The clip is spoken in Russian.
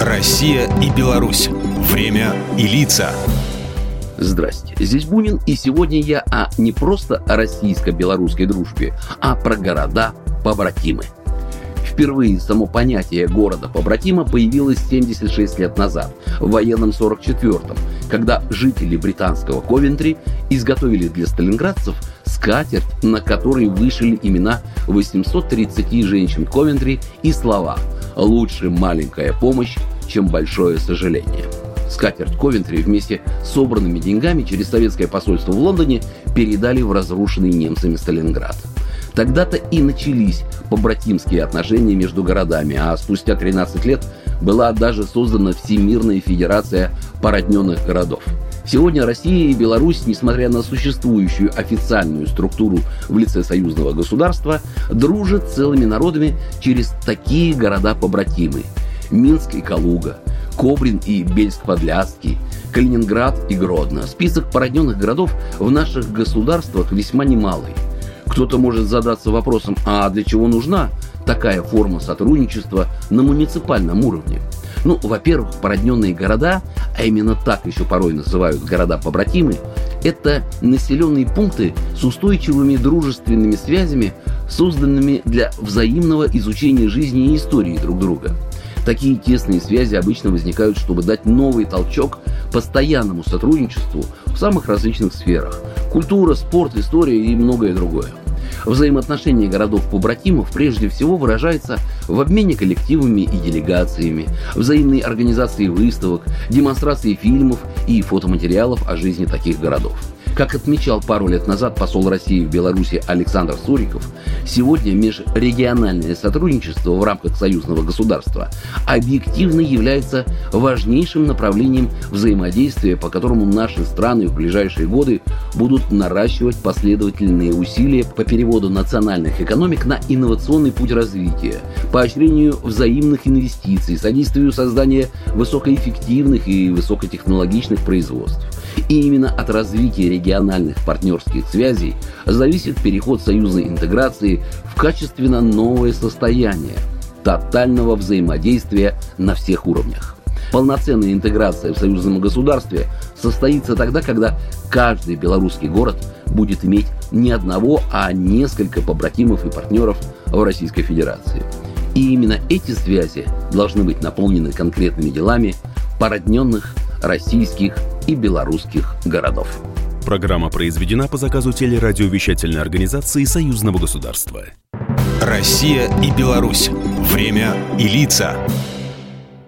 Россия и Беларусь. Время и лица. Здрасте, здесь Бунин, и сегодня я о не просто о российско-белорусской дружбе, а про города-побратимы. Впервые само понятие города-побратима появилось 76 лет назад, в военном 44-м, когда жители британского Ковентри изготовили для сталинградцев скатерть, на которой вышили имена 830 женщин Ковентри и слова «Лучше маленькая помощь, чем большое сожаление». Скатерть Ковентри вместе с собранными деньгами через советское посольство в Лондоне передали в разрушенный немцами Сталинград. Тогда-то и начались побратимские отношения между городами, а спустя 13 лет была даже создана Всемирная Федерация породненных городов. Сегодня Россия и Беларусь, несмотря на существующую официальную структуру в лице союзного государства, дружат целыми народами через такие города-побратимы. Минск и Калуга, Кобрин и Бельск-Подляский, Калининград и Гродно. Список породненных городов в наших государствах весьма немалый. Кто-то может задаться вопросом, а для чего нужна такая форма сотрудничества на муниципальном уровне? Ну, во-первых, породненные города, а именно так еще порой называют города-побратимы, это населенные пункты с устойчивыми дружественными связями, созданными для взаимного изучения жизни и истории друг друга. Такие тесные связи обычно возникают, чтобы дать новый толчок постоянному сотрудничеству в самых различных сферах – культура, спорт, история и многое другое. Взаимоотношения городов-побратимов прежде всего выражается в обмене коллективами и делегациями, взаимной организации выставок, демонстрации фильмов и фотоматериалов о жизни таких городов. Как отмечал пару лет назад посол России в Беларуси Александр Суриков, сегодня межрегиональное сотрудничество в рамках союзного государства объективно является важнейшим направлением взаимодействия, по которому наши страны в ближайшие годы будут наращивать последовательные усилия по переводу национальных экономик на инновационный путь развития, поощрению взаимных инвестиций, содействию созданию высокоэффективных и высокотехнологичных производств. И именно от развития региональных партнерских связей зависит переход союзной интеграции в качественно новое состояние тотального взаимодействия на всех уровнях. Полноценная интеграция в союзном государстве состоится тогда, когда каждый белорусский город будет иметь не одного, а несколько побратимов и партнеров в Российской Федерации. И именно эти связи должны быть наполнены конкретными делами породненных российских и белорусских городов. Программа произведена по заказу телерадиовещательной организации Союзного государства. Россия и Беларусь. Время и лица.